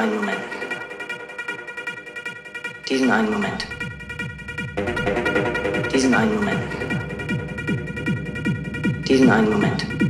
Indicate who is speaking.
Speaker 1: einen Moment. Diesen einen Moment. Diesen einen Moment. Diesen einen Moment.